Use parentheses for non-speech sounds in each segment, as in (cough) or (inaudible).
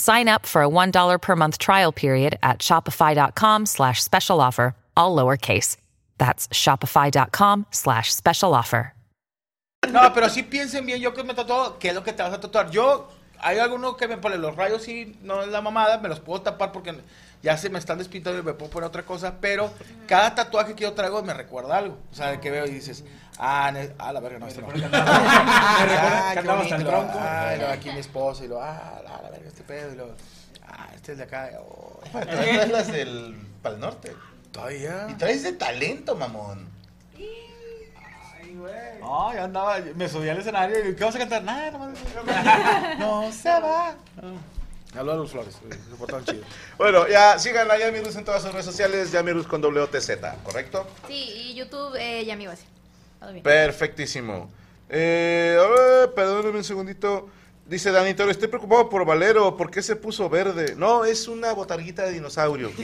Sign up for a $1 per month trial period at shopify.com slash special offer, all lowercase. That's shopify.com slash special offer. No, pero sí piensen bien, yo que me tatuado, ¿qué es lo que te vas a tatuar? Yo, hay algunos que me ponen los rayos y no es la mamada, me los puedo tapar porque ya se me están despintando y me puedo poner otra cosa, pero cada tatuaje que yo traigo me recuerda algo. O sea, que veo y dices, ah, ne- ah la verga, no, este no. (laughs) Ah, qué bonito, ah, y aquí mi esposo, y lo, ah, la, la verga, este pedo, y luego, ah, este es de acá, oh, Traes las del Pal Norte. todavía. Y traes de talento, mamón. No, ya andaba, me subí al escenario y ¿qué vas a cantar? Nada, nomás. (laughs) No se va. Hablo de los flores, se portaron chido. (laughs) Bueno, ya sigan a Yamirus en todas sus redes sociales, Yamirus con WTZ, ¿correcto? Sí, y YouTube, eh, ya Perfectísimo. Eh, perdónenme un segundito. Dice Dani Toro, estoy preocupado por Valero, ¿por qué se puso verde? No, es una botarguita de dinosaurio. (laughs)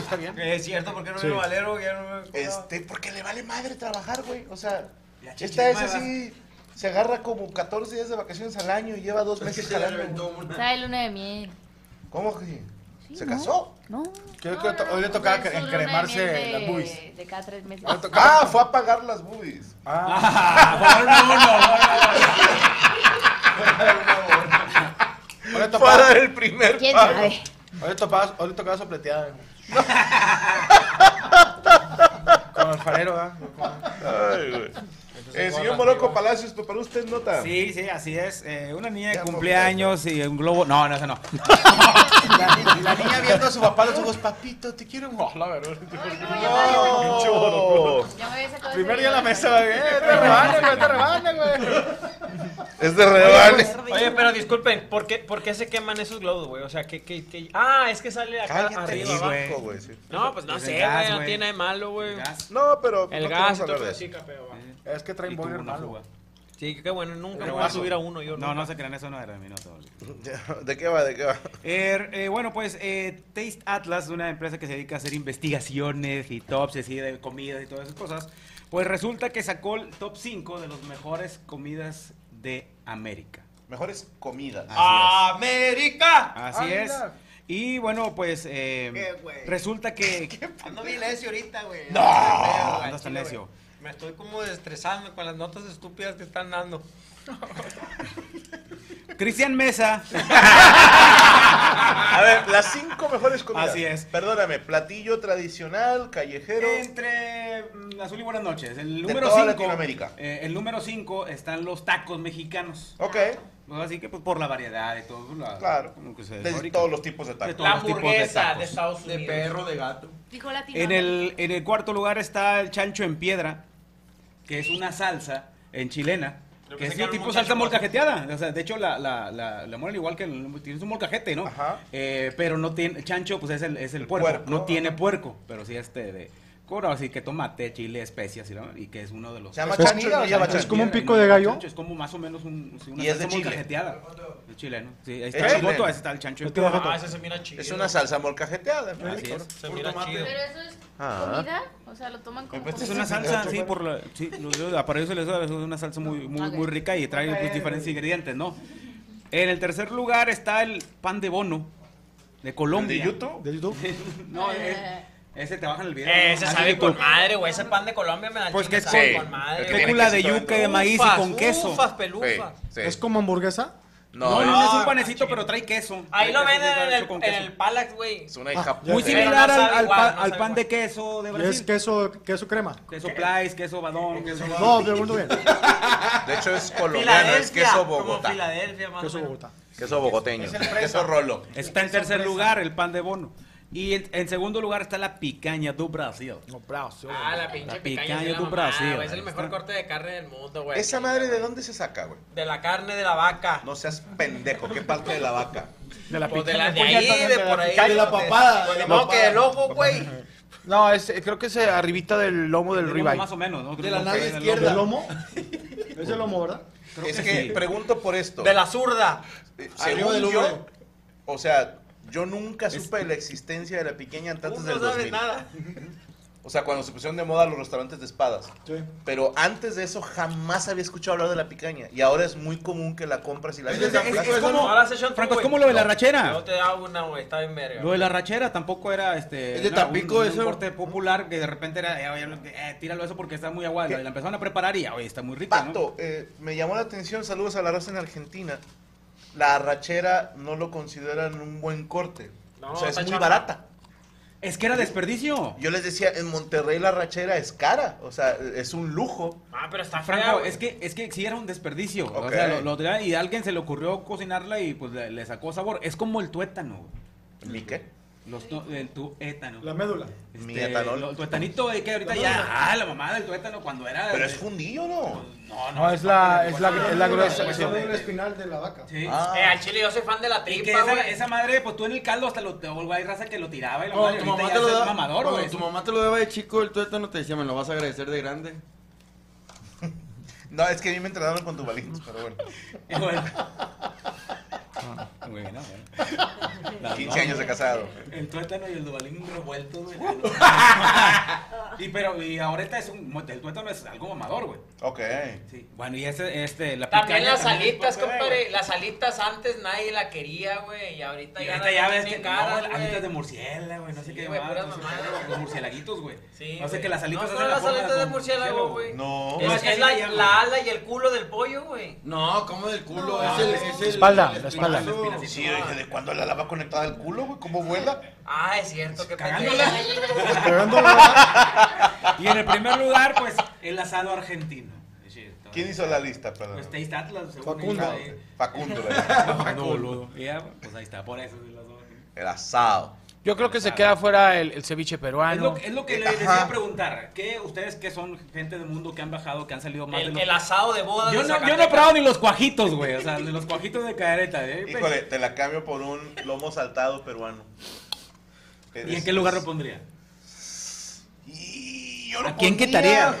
Está bien. Es cierto, ¿por qué no vino Valero? Ya no me Este, porque le vale madre trabajar, güey. O sea, La esta es chichimada. así, se agarra como 14 días de vacaciones al año y lleva dos meses jalando. Sabe luna de miel. ¿Cómo que? ¿Se casó? No. Creo que to- hoy le tocaba encremarse las boobies. De cada tres meses. Ah, fue a pagar las boobies. (laughs) Hoy le tocaba, Para el primer ¿Quién pago. sabe? hoy le tocaba, hoy le tocaba sopleteada. (laughs) Con el farero, ¿ah? Ay, güey. Eh, señor Moroco Palacios, ¿preparó usted nota? Sí, sí, así es. Eh, una niña de cumpleaños y un globo. No, no, eso no. La, la niña viendo a su papá los ojos, papito, te quiero. Oh, la verdad. No. (laughs) Ya me había sacado Primer día en la mesa, güey. Eh, te rebane, güey, te rebane, güey. (laughs) Es de rebane. Oye, pero disculpen, ¿por qué, por qué se queman esos globos, güey? O sea, que, que, que... Ah, es que sale acá Cállate, arriba, güey, sí. No, pues no Es sé, el gas, güey, no tiene nada de malo, güey. No, pero El no gas sí, capeo. Es que traen Y boiler una malo. fuga. Sí, qué bueno, nunca voy a subir a uno yo. No, nunca. no se crean, eso no era de mi nota. Oli. (laughs) ¿De qué va? ¿De qué va? Eh, eh, bueno, pues eh, Taste Atlas, una empresa que se dedica a hacer investigaciones y tops así de comidas y todas esas cosas, pues resulta que sacó el top 5 de las mejores comidas de América. Mejores comidas. ¡América! Así Ah, es. mira. Y bueno, pues eh, ¿Qué, güey? resulta que... (laughs) Ando bien necio ahorita, güey. No, andas tan. Me estoy como estresando con las notas estúpidas que están dando. Cristian Mesa. A ver, las cinco mejores comidas. Así es. Perdóname, platillo tradicional, callejero. Entre mm, Azul y Buenas noches. El De número toda 5. Latinoamérica. el número 5 están los tacos mexicanos. Ok, Pues así que pues, por la variedad y todo. la- claro. como que se De fabrica. todos los tipos de De tacos. todos La los tipos de hamburguesa de, tacos. Estados Unidos. perro, de gato. Dijo latino. En el, en el cuarto lugar está el chancho en piedra, que es una salsa en chilena. Yo Que es un tipo salsa molcajeteada. O sea, de hecho, la, la, la, la moran igual que el, tiene su molcajete, ¿no? Ajá. Eh, pero no tiene. Chancho, pues es el, es el, El puerco. puerco, No tiene ajá. puerco, pero sí este de. Cobra así que tomate, chile, especias y, ¿no? y que es uno de los. ¿Se llama ¿Es chancho o no comida? llama ¿Es chancho? como un pico de gallo? chancho, es como más o menos un, sí, una Y es de salsa Chile. molcajeteada. Es chileno. Sí, ahí Es está el chileno. foto, ahí está el chancho. Ah, ese se mira chido. Es una salsa molcajeteada. Así es. Se mira chido. Pero eso es Ah. ¿Comida? O sea, lo toman como Pues Es comida. una salsa, sí, por la, sí, lo- lo- para eso se les da, es una salsa muy, muy, muy rica y trae pues, diferentes ingredientes, ¿no? En el tercer lugar está el pan de bono de Colombia. ¿De YouTube? ¿De YouTube? (laughs) No, es- ese te bajan el video. Eh, ese sabe con madre, güey. Ese pan de Colombia me da Pues que es sabe con- con madre. Fécula de yuca y de maíz y Ufas, con queso. Ufas, Sí, pelufas. sí. ¿Es como hamburguesa? No, no, No, es un panecito, pero trae queso. Ahí lo venden en el, en el Palax, güey. es una hija. ya Muy similar no al, pan de queso de ¿Y Brasil. es queso, queso crema? Queso Plais, queso badón. Queso No, pregunto bien. De hecho es colombiano, es queso como Bogotá. Filadelfia, Queso. Bogotá. Queso bogoteño. Queso rolo. Está en tercer lugar el pan de bono. Y en, en segundo lugar está la picaña do Brasil. No, bravo, sí, Ah, la pinche La picaña, picaña la de mamá, Brasil. güey, Es el mejor corte de carne del mundo, güey. ¿Esa madre de dónde se saca, güey? De la carne de la vaca. No seas pendejo. ¿Qué parte de la vaca? De la Pues de picaña. la de ahí, de por ahí. De la papada, de de la modo que del ojo, güey. No, es, creo que es eh, arribita del lomo del Del ribeye. Más o menos, ¿no? De la del izquierda. ¿El lomo? Es el lomo, ¿verdad? Creo es que que sí. pregunto por esto. De la zurda. Eh, Según del yo, o sea, yo nunca supe de la existencia de la piqueña antes Tú del no sabes 2000. nada. O sea, cuando se pusieron de moda los restaurantes de espadas. Sí. Pero antes de eso jamás había escuchado hablar de la picaña. Y ahora es muy común que la compras y la Es vendes de en no. Ahora tú, Franco, es güey. como lo de la Yo rachera. te hago una, güey. Está bien verga. Lo de la rachera tampoco era este. Es de Tampico un, un eso. corte popular que de repente era, eh, oye, eh, tíralo eso porque está muy aguado. Y la empezaron a preparar y, oye, está muy rica, ¿no? Pato, eh, me llamó la atención, saludos a la raza en Argentina. La arrachera no lo consideran un buen corte. No, o sea, es muy barata. Es que era desperdicio. Yo les decía, en Monterrey la arrachera es cara. O sea, es un lujo. Ah, pero está fea, Franco, güey. es que, es que sí era un desperdicio. O sea, lo, lo y a alguien se le ocurrió cocinarla y pues le, le sacó sabor. Es como el tuétano. ¿Mi qué? Los tu- el tuétano. La médula. Mi etanol. lo- El tuetanito eh, que ahorita ya. Ah, la mamá del tuétano cuando era. Pero de- es fundillo, ¿no? No, No, es la, es la, es la gruesa. Es la espinal de la vaca. Sí. Ah. Eh, al chile yo soy fan de la Y que tripa, esa, güey. esa madre, pues tú en el caldo hasta lo o hay raza que lo tiraba y la madre tu mamá te lo es da- mamador, cuando tu mamá te lo daba de chico, el tuétano te decía, me lo vas a agradecer de grande. (laughs) No, es que a mí me entrenaron con tubalitos, pero bueno. (laughs) Bueno. (laughs) Ah, bueno, bueno. Las 15 dos, años de casado. El tuétano y el dubalín revueltos, güey. (laughs) y pero, y ahorita es un, el tuétano es algo mamador, güey. Ok. Sí. Bueno, y ese, este, la También picaña las también alitas, puede, compadre. güey. Las alitas antes nadie la quería, güey. Y ahorita Y ya ahorita las ya ves que bien no, alitas güey. de murciélago, güey, no sé Sí, qué güey, más, no sé los murcielaguitos, güey. Sí, no sé que las alitas No, la las alitas de murciélago, güey. No. No, Es, la, ala y el culo del pollo, güey. No, como del culo, No. es el, es el... Espalda, el la espalda. Espinazo. Sí, yo dije, ¿de cuándo la lava conectada al culo, güey? ¿Cómo vuela? Ah, es cierto, que Cagándola. Pegándola. Y en el primer lugar, pues, el asado argentino. Sí, está ¿Quién hizo la lista, perdón? Pues Taste Atlas, según Facundo. ahí. Facundo, (laughs) ¿verdad? Facundo, boludo. Ya, pues ahí está, por eso. sí, las dos. El asado. Yo creo que se queda fuera el, el ceviche Es peruano. lo, es lo que le decía preguntar. ¿Qué ustedes que son gente del mundo que han bajado, que han salido más de El, los... el asado de boda Yo de no, yo no he probado ni los cuajitos, güey. O sea, de los cuajitos de careta. ¿eh? Híjole, te la cambio por un lomo saltado peruano. ¿Y en qué lugar lo pondría? Y yo lo ¿A quién pondría- quitaría?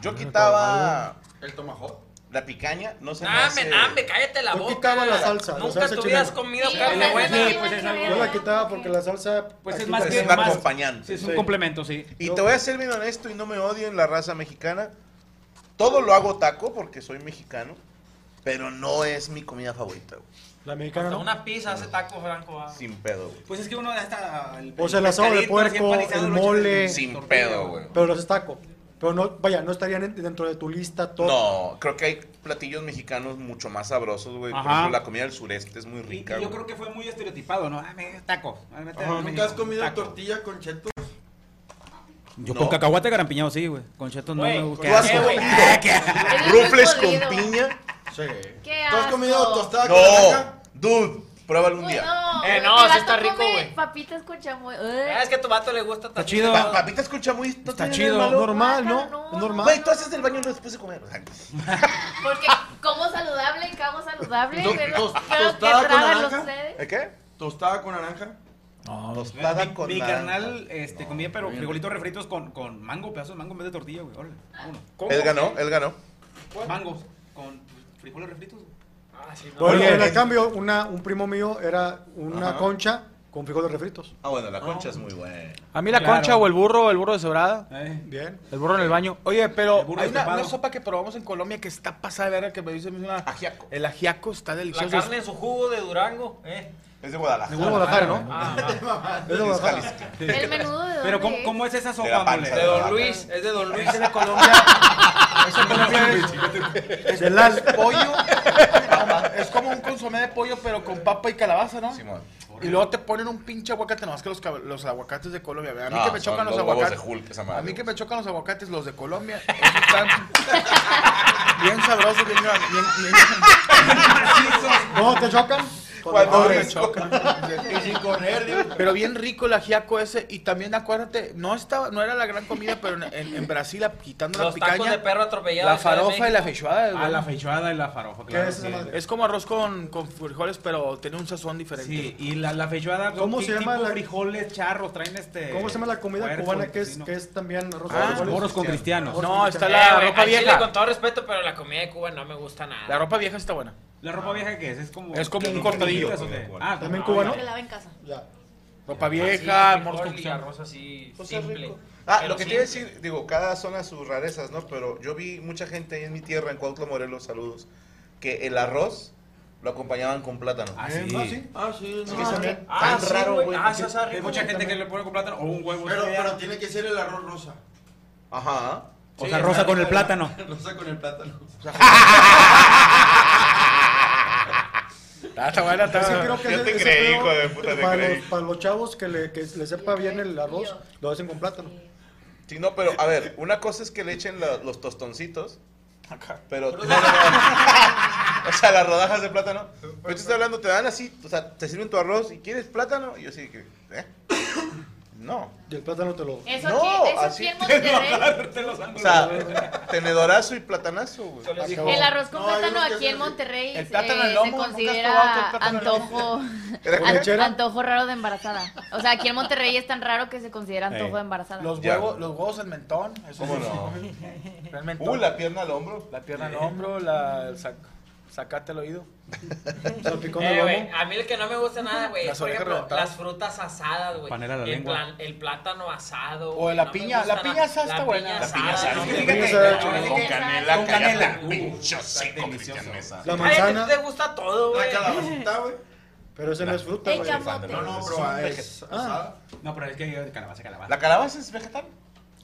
Yo quitaba El tomahawk. La picaña, no se me Dame, hace... dame, cállate la Yo boca. quitaba la salsa, la Nunca salsa has chilena. comido Sí, carne buena. Sí, pues, es algo- Yo la quitaba porque la salsa. Pues es aquí más que Es un más- acompañante. Sí, es un Sí. complemento, sí. Y te voy a ser bien honesto y no me odien la raza mexicana. Todo lo hago taco porque soy mexicano, pero no es mi comida favorita, güey. La mexicana Hasta no. una pizza hace taco franco. ah. Sin pedo, güey. Pues es que uno ya está... El, O sea, el asado de pescadito así puerco, empanizado, el lo en mole. Sin tortilla, pedo, güey. Pero los taco. Pero no, vaya, no estarían en- dentro de tu lista todo. No, creo que hay platillos mexicanos mucho más sabrosos, güey. Por ejemplo, la comida del sureste es muy Y, y rica, yo creo que fue muy estereotipado, ¿no? Ah, me taco. Ah, mete- Ajá. ¿Nunca has México, comido taco. tortilla con chetos? Yo No. con cacahuate garampiñado sí, güey. Con chetos no me gusta. ¿Tú has comido muy rufles con piña? Sí. Qué ¿Tú has comido tostada con naranja? No, dude, pruébalo un Uy, día. no, Eh, no, sí está rico, güey. Papitas con chamoy. Ah, Es que a tu vato le gusta Está chido. Pa- asado. papita escucha muy... ¿no Está tiene chido, nada malo? Normal, ¿no? No. Es normal. Güey, tú haces del baño después de comer. O sea, (laughs) Porque como saludable y cago saludable. To- pero tos- pero que tostada con tragan naranja. ustedes. ¿eh, ¿Qué? Tostada con naranja. Tostada Mi, con mi naranja. carnal este, comía pero frijolitos refritos con, con mango, pedazos de mango en vez de tortilla, güey. Órale. Él ganó, él ganó. Mangos con frijoles refritos. güey. Ah, sí, no. Bueno, Oye, en el cambio, una, un primo mío era una Ajá. concha con frijoles refritos. Ah, bueno, la concha es muy buena. A mí la Claro. concha o el burro, el burro de sobrada. Eh, Bien. El burro en el baño. Oye, pero hay una, sopa que probamos en Colombia que está pasada de verga que me dice una Ajiaco. El ajiaco está La delicioso. carne en su jugo de Durango, eh. Es de Guadalajara. De Guadalajara, ¿no? Ah, (laughs) Es de Es Guadalajara. Jalisco. El menudo de Pero ¿cómo, es? cómo es esa De la sopa, mole? de Don Luis, es de Don Luis. Ese de Colombia. De Colombia es, De Lal. es pollo. Como un consomé de pollo, pero con papa y calabaza, ¿no? Simón. Y luego te ponen un pinche aguacate, nomás que los, los aguacates de Colombia. A mí No, que me chocan los, aguacates. de Hulk, esa madre. a mí que me chocan los aguacates, los de Colombia. Esos están (laughs) bien sabrosos, bien, bien, bien- (laughs) ¿No te chocan? Cuando No, me chocan. Y sin correr, digo. Pero bien rico el ajiaco ese. Y también acuérdate, no estaba, no era la gran comida, pero en, en- en Brasil, quitando la Los tacos picaña, de perro atropellado. la farofa y la feijoada. Ah, la feijoada y la farofa, ¿Qué claro. es sí. Es como arroz con, con frijoles, pero tiene un sazón diferente. Sí, y la, la feijoada, ¿Cómo ¿qué se llama tipo la- frijoles, charros, traen este... ¿Cómo se llama la comida cubana que es, que es también arroz Ah, con frijoles? Morros con cristianos. No, está Eh, la güey, ropa vieja. con todo respeto, pero la comida de Cuba no me gusta nada. La ropa vieja está buena. ¿La ropa vieja qué es? Es como... Es como un ¿Qué cortadillo. Ah, También como- cubano. Se lava en casa. Ya. Ropa vieja, cristiano. arroz así simple. rico. Ah, lo que te iba a decir, digo, cada zona sus rarezas, ¿no? Pero yo vi mucha gente ahí en mi tierra, en Cuautla, Morelos, saludos, que el arroz lo acompañaban con plátano. Ah, Eh, sí. ah, sí. Ah, sí. No. Ah, tan sí, raro, güey. güey. Ah, sí, está Hay rico. mucha gente que le pone con plátano o un huevo. Pero, pero tiene que ser el arroz rosa. Ajá. O Sí, sea, rosa con el plátano. (laughs) Rosa con el plátano. (laughs) Ah, está buena, está Sí, buena. creo que Yo ese- te ese creí, pedo, hijo de puta, te para creí. Los, para los chavos que le, que le sepa bien el arroz, lo hacen con plátano. Sí, no, pero a ver, una cosa es que le echen la- los tostoncitos, pero... (laughs) no, no, no. o sea, las rodajas de plátano. Pero te estoy hablando, te dan así, o sea, te sirven tu arroz y quieres plátano, y yo así que... ¿eh? No. Y el plátano te lo... Eso No, aquí, eso así- aquí en Monterrey. (laughs) O sea, tenedorazo y platanazo, güey. El arroz con No, plátano aquí en Monterrey El plátano eh, lomo, se ¿nunca has considera el antojo, (laughs) antojo raro de embarazada. O sea, aquí en Monterrey es tan raro que se considera antojo de embarazada. Los huevos, los huevos en mentón. Eso ¿Cómo sí. no? (laughs) El mentón. Uh, la pierna al hombro. La pierna al hombro, la sac- sacate el oído. (laughs) Salpicón Eh, de güey, lomo. a mí el que no me gusta nada, güey, Las es por ejemplo reventadas. las frutas asadas, güey. Panela la el, lengua. plan- el plátano asado. O güey, la no piña, la piña asada está La buena. piña La piña asada. Con canela, Con canela. pincho seco. La Ay, manzana, a ti te gusta todo, La güey. calabacita, (laughs) güey. pero ese no es fruta, güey. No, no, pero ah, es asada. No, pero es que calabaza, calabaza. ¿La calabaza es vegetal?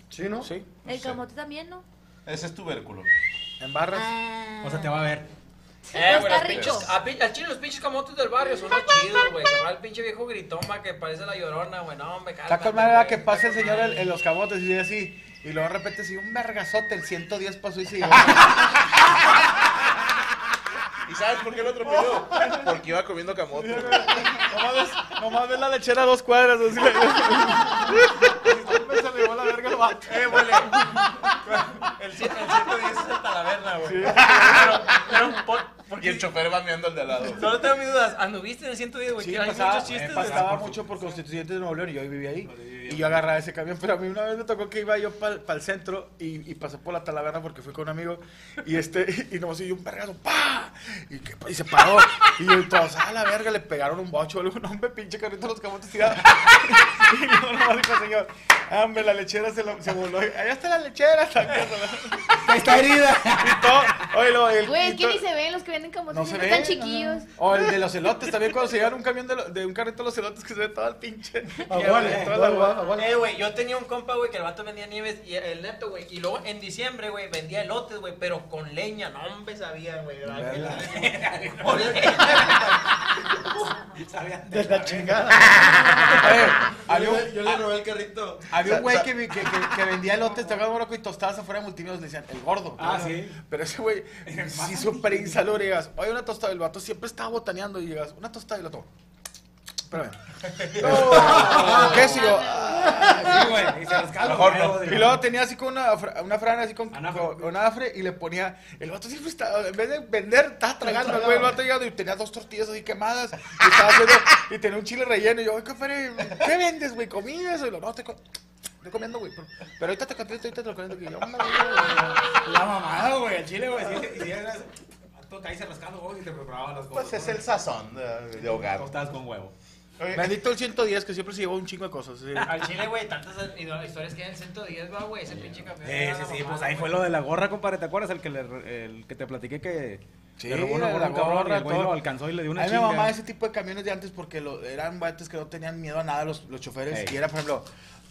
Sí, ¿no? Sí, El camote también, ¿no? Ese es tubérculo. en barras. Ah. O sea, te va a ver. Eh, güey, está los rico. pinches, a al chile los pinches camotes del barrio son los chidos, güey. Que va el pinche viejo gritoma que parece la llorona, güey. No, me Está cálmate, con manera güey. que pasa el señor en, en los camotes y dice así. Y luego de repente sí, un vergazote, el 110 pasó y siguió. ¿Y sabes por qué lo atropelló? Porque iba comiendo camote. nomás, ves, nomás ves la lechera a dos cuadras. Así me se llevó la verga el vato. Eh, güey. El, cien- el 110 es el talaverna, güey. Pero, pero, por- Y el chofer va meando al de al lado. Solo tengo mis dudas. ¿Anduviste en el 110, güey? Sí, que hay pasaba, muchos chistes eh, de pasaba eso. mucho por Constituyente de Nuevo León y yo vivía ahí. Y yo agarraba ese camión, pero a mí una vez me tocó que iba yo para el centro y, y pasé por la Talaverna porque fui con un amigo y este (laughs) y nomás oí un vergazo, ¡pa! Y, que, y se paró. Y entonces, a la verga, le pegaron un bocho, algo, (laughs) no, hombre, pinche carrito de los camotes tirados. (laughs) y luego nomás dijo, señor, hombre, la lechera se, lo- se voló. Allá está la lechera, está, Está herida. y todo. Oye, lo, el, Güey, y es que ni se ven los que venden camotes. no se siempre ve. están chiquillos. O el de los elotes también, cuando se llevan un camión de, lo- de un carrito de los elotes que se ve todo el pinche. Aguale, toda la- Eh, güey, yo tenía un compa, güey, que el vato vendía nieves y el neto, güey. Y luego en diciembre, güey, vendía elotes, güey, pero con leña. No, hombre, sabían, güey. Leña. (laughs) De la chingada. Yo había un- le- Yo le robé el carrito. Había un güey que, que, que, que vendía elotes, tocaba morocco y tostadas afuera de multimedios, le decían, el gordo. Ah, sí. Pero ese güey, sí, súper insalubre, llegas, oye, una tostada, el vato siempre estaba botaneando, y llegas, una tostada, y lo tomo. Espérame. (laughs) (laughs) ¿Qué yo, "Ah". Sí, güey. Y se rascaba los Mejor no. huevos, Y luego tenía así con una, fra- una frana así con, Anafre. con, con anafre y le ponía, el vato siempre estaba, en vez de vender, estaba tragando, güey, el vato llegado y tenía dos tortillas así quemadas, y estaba haciendo, y tenía un chile relleno, y yo, "Oye, compadre, ¿qué vendes, güey? ¿Comida? eso?" Y lo, no, te co- estoy comiendo, güey, pero, pero ahorita te contesto, ahorita te lo contesto, y yo, "Hombre, güey". La mamada, güey. El chile, güey. Si, si eras. Tú caíste rascando, güey, y te preparaba las cosas. Pues es el sazón de, de hogar. Tostadas con huevo. Bendito el 110, que siempre se llevó un chingo de cosas. sí. Al chile, güey, tantas historias que hay en 110, va, güey, ese pinche camión. Sí, sí, sí, mamada, pues ahí güey. fue lo de la gorra, compadre, ¿te acuerdas? El que, le, el que te platiqué que Sí, le robó una la gorra, a cabrón, y el güey lo alcanzó y le dio una a mí me chinga. mamaba ese tipo de camiones de antes porque lo- eran bates que no tenían miedo a nada los, los choferes. Ey. Y era, por ejemplo,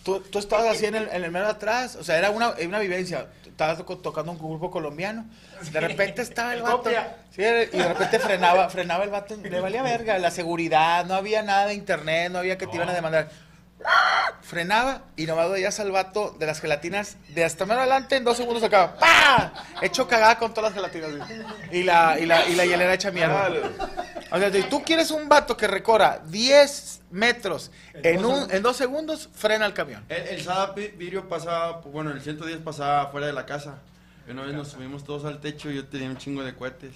tú, tú estabas así en el, en el de atrás, o sea, era una, una vivencia. Estabas toco- tocando un grupo colombiano, de repente estaba el vato. Sí, y de repente frenaba, frenaba el vato, le valía verga, la seguridad, no había nada de internet, no había que te iban a demandar. Frenaba y nomás veías al vato de las gelatinas de hasta menos adelante en dos segundos acaba. ¡Pah! Hecho cagada con todas las gelatinas. Y la, y la, y la hielera hecha mierda. O sea, si tú quieres un vato que recorra 10 metros en, un, en dos segundos, frena el camión. El, el Vidrio pasaba, bueno, el 110 pasaba fuera de la casa. Y una vez nos subimos todos al techo y yo tenía un chingo de cohetes.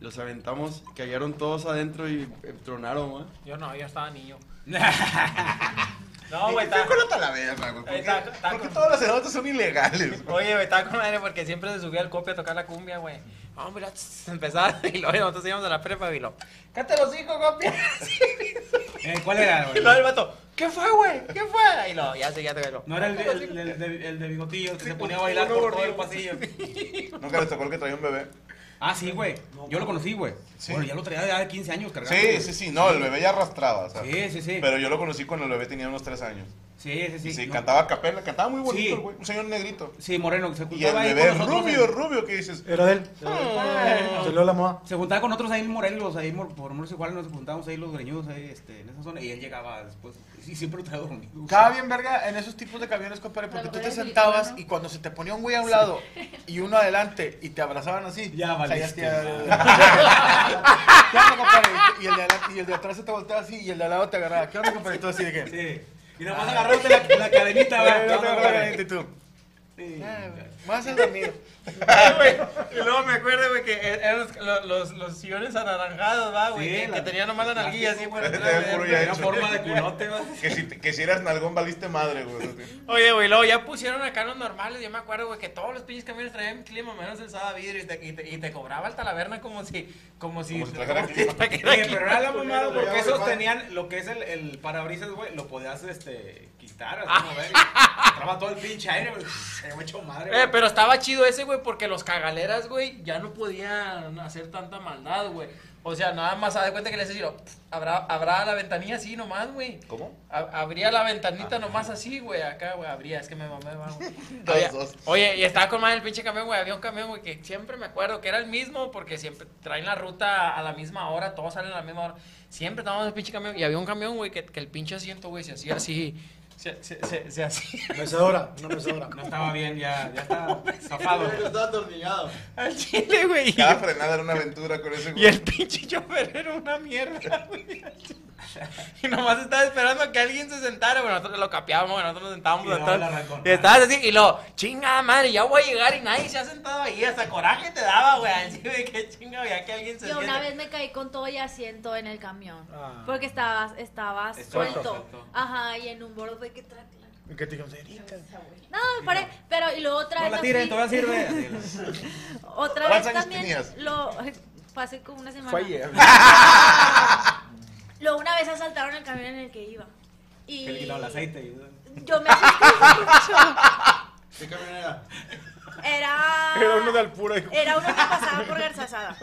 Los aventamos, cayeron todos adentro y eh, tronaron. Yo no, yo estaba niño. (laughs) No, güey, está. Colota la verga, güey. ¿Por qué, Está- está por qué con- todos los eventos son ilegales? güey? Oye, güey, estaba con madre porque siempre se subía al copia a tocar la cumbia, güey. Hombre, empezaba (laughs) y luego nosotros íbamos a la prepa y lo. ¡Cállate los hijos, copia! (laughs) Eh, ¿Cuál era, Y güey? luego el vato, ¿qué fue, güey? ¿Qué fue? Y lo, ya seguía tocando. No era el, de- el, el de, el de bigotillo que se ponía a bailar por todo el pasillo. (laughs) Nunca les tocó el que traía un bebé. Ah, sí, güey. Yo lo conocí, güey. Sí. Bueno, ya lo traía de 15 años cargando. Sí, sí, sí, no, el bebé ya arrastraba, o sea. Sí, sí, sí. Pero yo lo conocí cuando el bebé tenía unos tres años. Sí, sí, sí. Y sí, No. cantaba a capela, cantaba muy bonito Sí. el güey, un señor negrito. Sí, Moreno, que se Y el juntaba ahí bebé con nosotros. rubio, en- rubio, que dices. Era de él. Salió la moda. Se juntaba con otros ahí en Morelos, ahí por Morelos igual nos juntábamos ahí los greñudos ahí este, en esa zona y él llegaba después. Y siempre lo traía dormido. Estaba bien verga en esos tipos de camiones, compadre, porque tú te sentabas y cuando se te ponía un güey a un lado y uno adelante y te abrazaban así. Ya valiste. ya- (laughs) ¿Qué onda, compadre? Y el, de y el de atrás se te volteaba así y el de al lado te agarraba. ¿Qué onda, compadre? Y tú así de que. Sí. Y nada más agarrarte la, la cadenita, (laughs) no tú. Sí. "Ah, güey, Vas a dormir. Ay, güey. Y luego me acuerdo, güey, que eran los, los, los, sillones anaranjados, va, güey. Sí, que, la- que tenían nomás la nalguilla así (laughs) güey. Tenía forma de culote, güey. Que si, que si eras nalgón, valiste madre, güey. Oye, güey, luego ya pusieron acá los normales. Yo me acuerdo, güey, que todos los pinches camiones traían clima, menos el Sada vidrio. Y te, y te, y te cobraba el talaverna como si. Como si. Como si trajera clima. trajera Oye, pero era la Porque mamada esos tenían lo que es el, el parabrisas, güey, lo podías este, quitar, Ah. así mover. y Entraba todo el pinche aire, güey. Se me hecho madre, Eh, güey. pero estaba chido ese, güey, porque los cagaleras, güey, ya no podían hacer tanta maldad, güey. O sea, nada más, haz de cuenta que les decía, habrá, habrá la ventanilla así nomás, güey. ¿Cómo? A- Abría la ventanita nomás así, güey, acá, güey, abría, es que me mamé, va, güey. (laughs) Dos. Oye, y estaba con más el pinche camión, güey, había un camión, güey, que siempre me acuerdo que era el mismo, porque siempre traen la ruta a la misma hora, todos salen a la misma hora. Siempre estábamos en el pinche camión, y había un camión, güey, que, que el pinche asiento, güey, se hacía así, se, se, se, se hacía (laughs) Mecedora, una mecedora. No estaba bien, ya, ya está zafado. Estaba atornillado. al chile, güey. y- Cada frenada era una aventura con ese Y güey. el pinche chofer era una mierda, güey. Y nomás estaba esperando a que alguien se sentara, güey. Nosotros lo capeábamos. Nosotros nos sentábamos Y atrás. Y estabas así, y lo, chinga madre, ya voy a llegar y nadie se ha sentado ahí. Hasta coraje te daba, güey. Así de que chinga, ya que alguien se Yo una vez me caí con todo y asiento en el camión. Ah. Porque estabas, estabas Suelto. Ajá, y en un borde que trae. ¿Qué te? "Señorita". No, me paré, pero y luego otra No vez. la tiren, todavía sirve. (laughs) Otra ¿Cuántos vez también tenías? lo pasé como una semana. Fue ayer. (laughs) Luego una vez asaltaron el camión en el que iba. Y Que le quitaron el aceite. y- yo me asusté (laughs) mucho. ¿Qué camión era? Era Era uno de Alpura. hijo. Era uno que pasaba por Garzazada.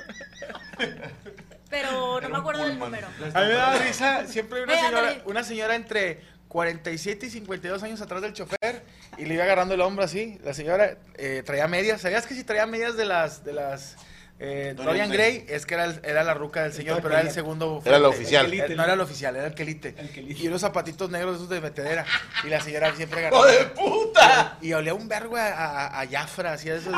Pero no Era me acuerdo del número. A mí me da risa, siempre hay una señora, una señora entre 47 y 52 años atrás del chofer y le iba agarrando el hombro así. La señora eh, traía medias. ¿Sabías que si traía medias de las de las eh, Dorian Dorian Gray. Es que era, el- era la ruca del señor, pero era el segundo. Era la fuerte. oficial. No era el oficial, era el quelite. El quelite. Y unos zapatitos negros esos de metedera. Y la señora siempre ¡Hijo agarraba. de puta! Y olía un vergo a, a, a Jafra, así eso de-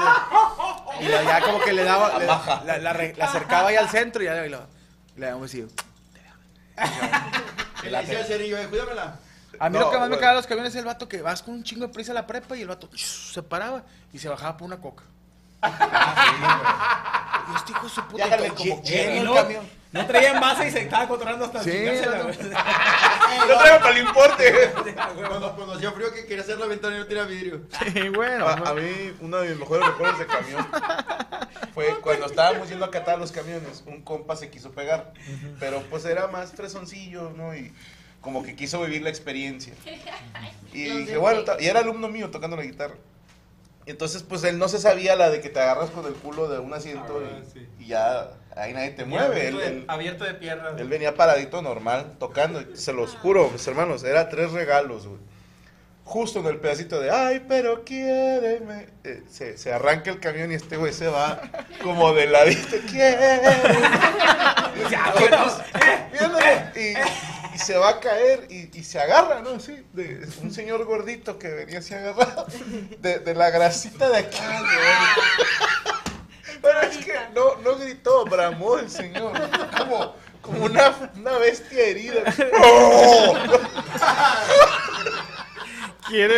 Y la- ya como que le daba, le- la, la, re- la acercaba ahí al centro y ya le, le, le daba un besillo. Y le decía al cerillo, eh, cuídamela. A mí No, lo que más me güey. caga de los camiones es el vato que vas con un chingo de prisa a la prepa y el vato se paraba y se bajaba por una coca. (laughs) y este hijo de su puta como lleno el camión. No traía envase y se estaba controlando hasta Sí, no. Yo (laughs) traigo para el importe. Cuando, cuando hacía frío que quería hacer la ventana y no tenía vidrio. Sí, bueno. A, a mí, uno de mis mejores recuerdos de camión fue cuando estábamos yendo a catar los camiones. Un compa se quiso pegar, pero pues era más fresoncillo, ¿no? Y como que quiso vivir la experiencia. (laughs) Y dije, bueno, y era alumno mío tocando la guitarra. Entonces, pues él no se sabía la de que te agarras con el culo de un asiento Ah, y, sí. y ya ahí nadie te mueve. Él, Abierto de- él- abierto de piernas. él venía paradito normal, tocando. Se los juro, mis hermanos, era tres regalos, güey. Justo en el pedacito de, ay, pero quiéreme. eh, se, se arranca el camión y este güey se va como de ladito, quiéreme. (laughs) (laughs) y, (laughs) y se va a caer y, y se agarra, ¿no? Sí, de un señor gordito que venía así agarrado de, de la grasita de aquí. Pero es que no, no gritó, bramó el señor. Como, como una, una bestia herida. ¡Oh! (laughs) Quiere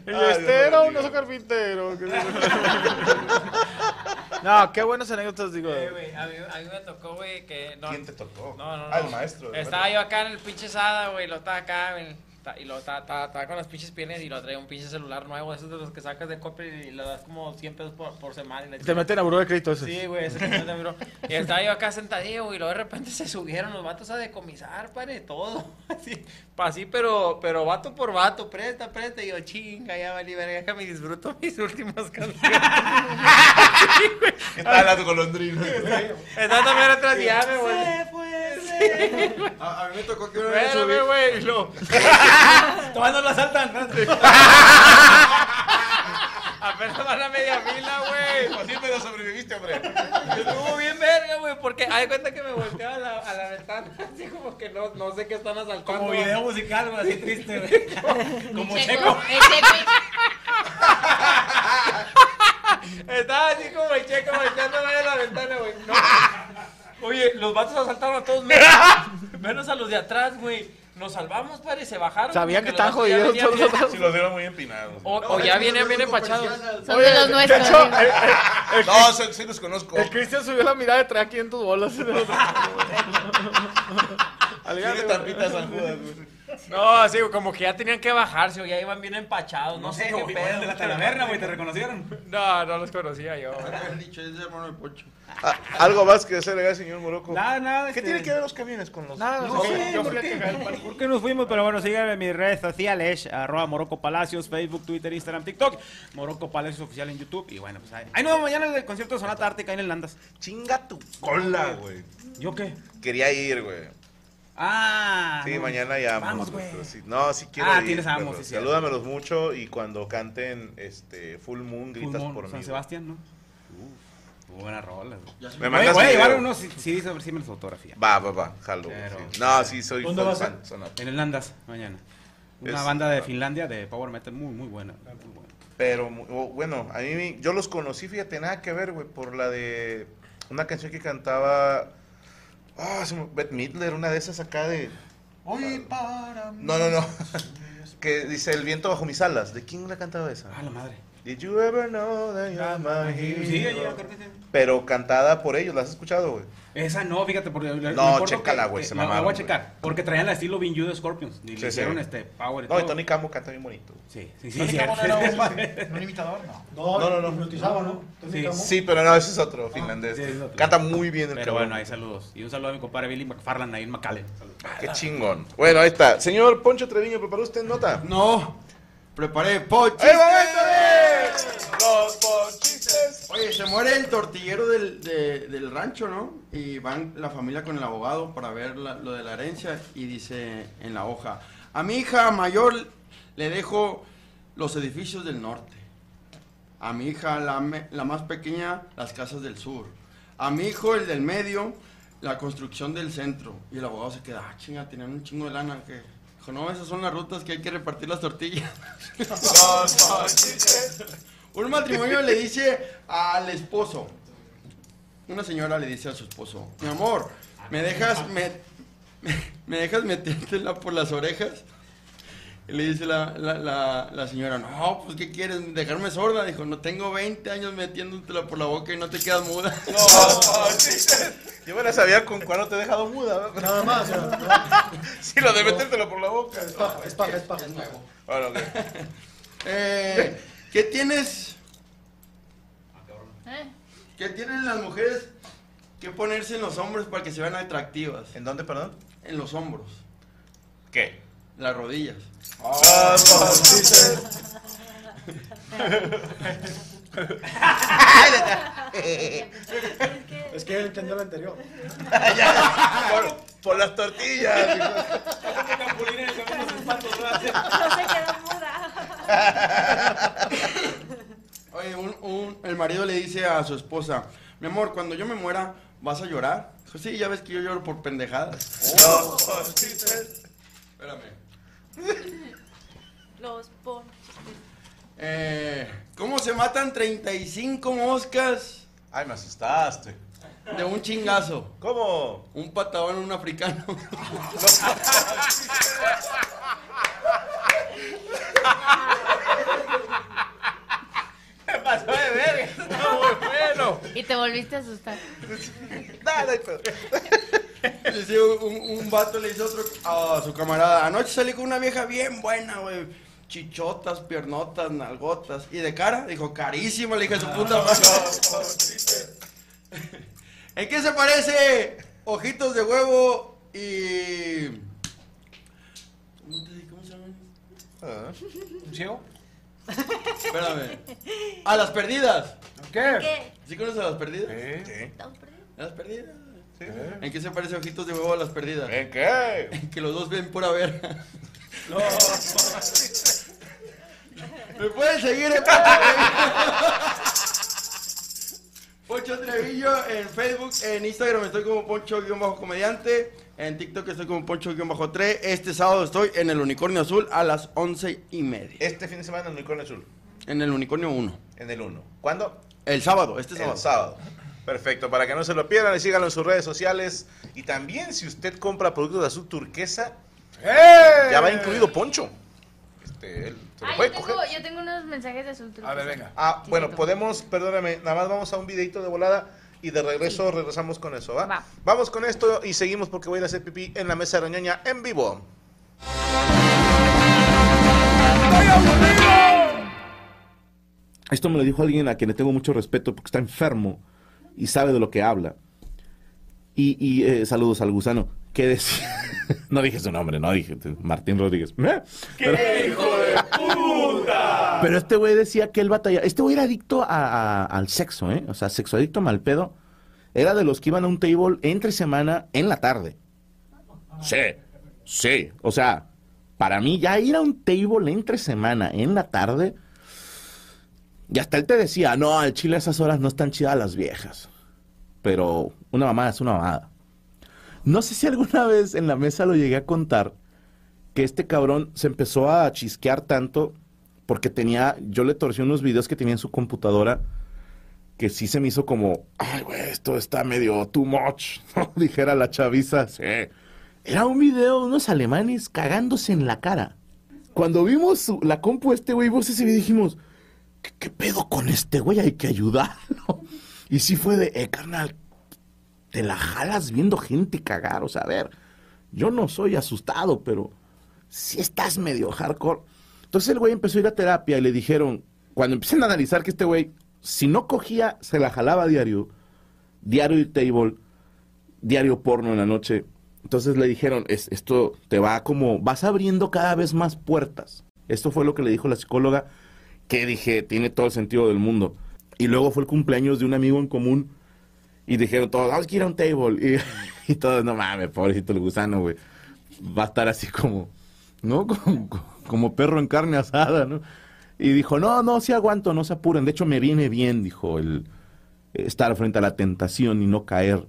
este Dios era mío. un oso carpintero. (laughs) No, qué buenas anécdotas, digo. Eh, güey, a, mí, a mí me tocó, güey, que... No, ¿Quién te tocó? No, no, no. Ah, el maestro. Estaba verdad. yo acá en el pinche Sada, güey, lo estaba acá, güey. Y lo estaba, estaba- estaba con las pinches piernas y lo traía un pinche celular nuevo, esos de los que sacas de copia y le das como 100 pesos por, por semana. Y la Te meten a buró de crédito ese. Sí, güey, ese que me bro. Y estaba yo acá sentadillo, güey, y luego de repente se subieron los vatos a decomisar, padre, todo. (laughs) Así, pa- así pero, pero vato por vato, presta, presta. Y yo, chinga, ya valí, verga, déjame disfruto mis últimas canciones. (laughs) ¿Qué tal la golondrina? Estaba también atrás, me voy. A, a mí me tocó que una vez Espérame, güey, y luego- Tomando la saltan. Apenas van a media fila, güey. Así me lo sobreviviste, hombre. Estuvo bien verga, güey, porque hay cuenta que me volteaba a la, a la ventana, (laughs) así como que no, no sé qué están asaltando. Como video musical, güey, así triste, güey. (laughs) Como Checo. (laughs) Estaba así como el checo volteando a la ventana, güey. No. Oye, los vatos asaltaron a todos menos, (laughs) menos a los de atrás, güey. Nos salvamos, padre, se bajaron. Sabían que estaban jodidos. Si los dieron muy empinados. O, o ya vienen bien empachados. Son de los nuestros. De hecho, el- el- No, sí, sí los conozco. el Cristian subió la mirada y traía 500 bolas. (laughs) (laughs) Tiene tapitas San Judas, güey. No, sí, como que ya tenían que bajarse o ya iban bien empachados. No, No sé qué güey, pedo. de la talaverna, güey, te reconocieron. No, no los conocía yo. Me habían dicho, es hermano de Pocho. Ah, Algo más que hacer, señor Moroco. Nada, nada. ¿Qué este- tiene que ver los camiones con los.? Nada, No no, sé, yo ¿por fui a qué? cagar el palo. ¿Por qué nos fuimos? Pero bueno, síganme en mis redes sociales, arroba Morocco Palacios, Facebook, Twitter, Instagram, TikTok, Morocco Palacios Oficial en YouTube. Y bueno, pues ahí, ahí nos vemos mañana en el concierto de Sonata Ártica ahí en el Landas. Chinga tu cola, güey. ¿Yo qué? Quería ir, güey. Ah. Sí, no. mañana ya. Vamos, güey, güey. sí. No, sí quiero Ah, ir. tienes sí, cierto. Salúdamelos mucho y cuando canten este Full Moon, Full gritas Moon, por mí. San güey. Sebastián, ¿no? Uf, buena rola. güey. Me mandas voy a llevar unos CDs a ver si me los fotografía. Va, va, va, jalo. güey, sí. No, sí, soy ¿Dónde fan- vas fan. En el Landas, mañana. Una Es- banda de Finlandia de Power Metal muy, muy buena. Muy buena. Pero bueno, a mí yo los conocí, fíjate, nada que ver, güey, por la de una canción que cantaba ah, me- Bette Midler, una de esas acá de Oye, para mí. No, no, no. (laughs) que dice El viento bajo mis alas. ¿De quién la cantaba esa? Ah, la madre. Did you ever know that you're my hero? Sí, yo creo que sí. Pero cantada por ellos, ¿la has escuchado, güey? Esa no, fíjate, porque... No, chécala, güey, se no, la mamaron, voy a checar, porque traían la estilo Vin You de Scorpions, y Sí, le sí. hicieron este Power y No, y. Tony Camo canta bien bonito. Sí, sí, sí. ¿Tony sí, Camo sí. no era un, (laughs) un imitador? No. No, no, no. Hipnotizaba, ¿no? Sí. Pero no, ese es otro finlandés. sí, es otro. Canta muy bien el Pero cabrón. bueno, ahí saludos. Y un saludo a mi compadre Billy McFarland ahí en McAllen. Saludos. Qué chingón. Bueno, ahí está. Señor Poncho Treviño, ¿preparó usted nota? No, preparé Pocho. ¡Ahí va, échale! Los ponchistes. Oye, se muere el tortillero del, de- del rancho, ¿no? Y van la familia con el abogado para ver la- lo de la herencia y dice en la hoja, a mi hija mayor le dejo los edificios del norte. A mi hija, la, me- la más pequeña, las casas del sur. A mi hijo, el del medio, la construcción del centro. Y el abogado se queda, ah, chinga, tenían un chingo de lana. que Dijo, no, esas son las rutas que hay que repartir las tortillas. (laughs) Un matrimonio le dice al esposo, una señora le dice a su esposo, mi amor, ¿me dejas, me, me dejas metértela por las orejas? Y le dice la, la, la, la señora, no, pues ¿qué quieres? ¿Dejarme sorda? Dijo, no tengo 20 años metiéndotela por la boca y no te quedas muda. (laughs) Yo me la sabía con cuando te he dejado muda. ¿no? Nada más. o sea, (laughs) Sí, lo de metértelo por la boca. Es paja, es paja, es paja. Bueno, ok. (laughs) Eh, ¿Qué tienes? ¿Eh? ¿Qué tienen las mujeres que ponerse en los hombros para que se vean atractivas? ¿En dónde, perdón? En los hombros, ¿Qué? Las rodillas. Es que él entendió lo anterior. por, por las tortillas. No se quedó muda. Oye, un, un- el marido le dice a su esposa, mi amor, cuando yo me muera, ¿vas a llorar? Dijo, sí, ya ves que yo lloro por pendejadas. Espérame. (laughs) Los ponchos. Eh, ¿Cómo se matan 35 moscas Ay, me asustaste. de un chingazo? ¿Cómo? Un patadón en un africano. (laughs) Me pasó de verga. (laughs) Está muy bueno. Y te volviste a asustar. Dale, Dice un, un vato le dice a otro a su camarada, anoche salí con una vieja bien buena, güey. Chichotas, piernotas, nalgotas. Y de cara, dijo, carísima, le dije a su puta madre. (laughs) ¿En qué se parece? Ojitos de huevo y. ¿Cómo, te, cómo se llaman? Ah, ¿Un ciego? (laughs) Espérame. A las perdidas. ¿Qué? ¿Qué? ¿Sí conoces a las perdidas? ¿Qué? ¿Estamos perdidos? ¿A las perdidas? Sí. ¿En qué se parece ojitos de huevo a las perdidas? ¿En qué? (laughs) Que los dos ven pura verga. (laughs) (laughs) Me pueden seguir en Poncho Trevillo en Facebook, en Instagram estoy como Poncho-comediante, en TikTok estoy como Poncho-3. Este sábado estoy en el Unicornio Azul a las once y media. Este fin de semana en el Unicornio Azul. En el Unicornio 1. En el 1. ¿Cuándo? El sábado, este sábado. El sábado. Perfecto, para que no se lo pierdan, y síganlo en sus redes sociales. Y también, si usted compra productos de azul turquesa, ya va incluido Poncho. Este, él se lo Ah, puede yo coger. tengo, yo tengo unos mensajes de azul A ver, venga. Ah, bueno, podemos, perdóname, nada más vamos a un videito de volada y de regreso regresamos con eso, ¿va? Va. Vamos con esto y seguimos porque voy a ir a hacer pipí en la mesa de Rañoña en vivo. Esto me lo dijo alguien a quien le tengo mucho respeto porque está enfermo y sabe de lo que habla. Y, y, eh, saludos al gusano. Que decía. (laughs) no dije su nombre, no dije. Martín Rodríguez. ¿Eh? Pero, hijo de puta! pero este güey decía que él batalla. Este güey era adicto a- a- al sexo, ¿eh? O sea, sexo adicto mal pedo. Era de los que iban a un table entre semana en la tarde. Sí, sí. O sea, para mí ya ir a un table entre semana en la tarde. Y hasta él te decía, no, al chile a esas horas no están chidas las viejas. Pero una mamada es una mamada. No sé si alguna vez en la mesa lo llegué a contar que este cabrón se empezó a chisquear tanto porque tenía, yo le torcí unos videos que tenía en su computadora que sí se me hizo como, ay, güey, esto está medio too much, (laughs) ¿no? dijera la chaviza. Sí. Era un video de unos alemanes cagándose en la cara. Cuando vimos la compu este güey, vos ese video dijimos, ¿qué, pedo con este güey? Hay que ayudarlo. (laughs) Y sí fue de, eh, carnal, te la jalas viendo gente cagar. O sea, a ver, yo no soy asustado, pero sí estás medio hardcore. Entonces el güey empezó a ir a terapia y le dijeron, cuando empiecen a analizar que este güey, si no cogía, se la jalaba diario, diario y table, diario porno en la noche. Entonces le dijeron, es, esto te va como, vas abriendo cada vez más puertas. Esto fue lo que le dijo la psicóloga, que dije, tiene todo el sentido del mundo. Y luego fue el cumpleaños de un amigo en común y dijeron todos, vamos a ir a un table. Y, (laughs) todos, no mames, pobrecito el gusano, güey. Va a estar así como, ¿no? (laughs) Como, como perro en carne asada, ¿no? Y dijo, no, no, sí aguanto, no se apuren. De hecho, me viene bien, dijo, el estar frente a la tentación y no caer.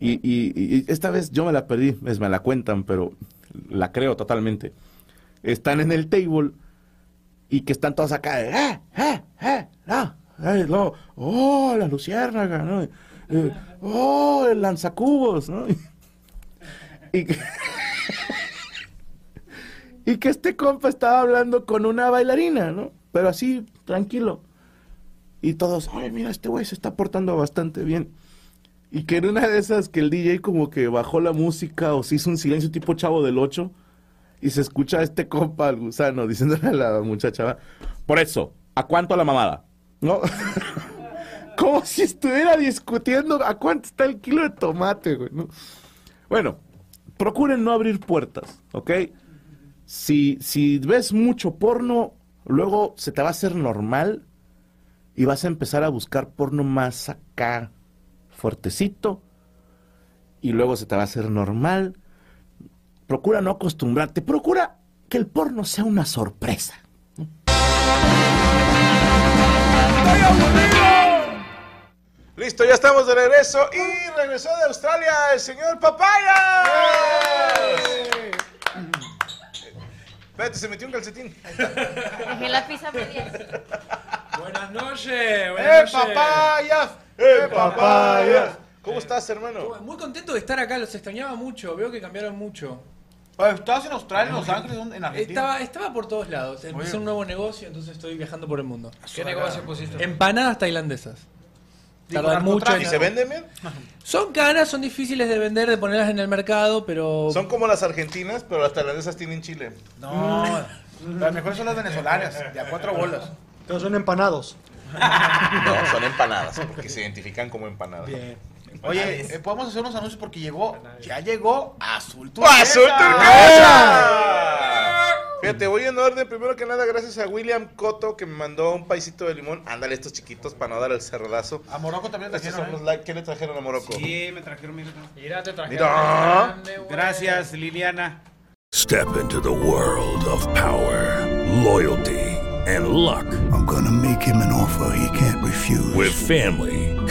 Y, y- y esta vez yo me la perdí, es, me la cuentan, pero la creo totalmente. Están en el table y que están todos acá ¡eh, eh, eh! ¡No! eh, no, ¡Oh, la luciérnaga! ¿no? Eh, ¡Oh, el lanzacubos! ¿no? (laughs) Y, que- (laughs) Y que este compa estaba hablando con una bailarina, ¿no? Pero así, tranquilo. Y todos, ay, mira, este güey se está portando bastante bien. Y que en una de esas que el DJ como que bajó la música o se hizo un silencio tipo chavo del 8 y se escucha a este compa, al gusano, (laughs) diciéndole a la muchacha, "Va, por eso, ¿a cuánto la mamada? ¿No? (laughs) como si estuviera discutiendo a cuánto está el kilo de tomate, güey. ¿no? Bueno, procuren no abrir puertas, ¿ok? Si, si ves mucho porno, luego se te va a hacer normal y vas a empezar a buscar porno más acá, fuertecito, y luego se te va a hacer normal. Procura no acostumbrarte, procura que el porno sea una sorpresa. Listo, ya estamos de regreso y regresó de Australia el señor Papaya. Espérate, se metió un calcetín. Dejé la pizza a medias. Buenas noches. ¡Eh, Buenas noches. papayas! ¡Eh, papayas! ¿Cómo estás, hermano? Muy contento de estar acá, los extrañaba mucho, veo que cambiaron mucho. ¿Estabas en Australia, en Los Ángeles, en Argentina? Estaba, estaba por todos lados, empecé un nuevo negocio, entonces estoy viajando por el mundo. ¿Qué negocio pusiste? Empanadas tailandesas. Tardan mucho. ¿Y se venden bien? Son caras, son difíciles de vender, de ponerlas en el mercado, pero... Son como las argentinas, pero las tailandesas tienen chile. No, las mejores son las venezolanas, de a cuatro bolas. Entonces son empanados. (laughs) No, son empanadas, porque se identifican como empanadas. Bien. Oye, eh, podemos hacer unos anuncios porque llegó, ya llegó Azul ¡Azul Turquesa. turquesa! Fíjate, voy en orden. Primero que nada, gracias a William Coto que me mandó un paisito de limón. Ándale, estos chiquitos para no dar el cerradazo. A Morocco también le Estos trajeron, son ¿eh? los like. ¿Qué le trajeron a Morocco? Sí, me trajeron mi Mira, te traje. Mira. Gracias, Liliana. Step into the world of power, loyalty, and luck. I'm gonna make him an offer he can't refuse. With family,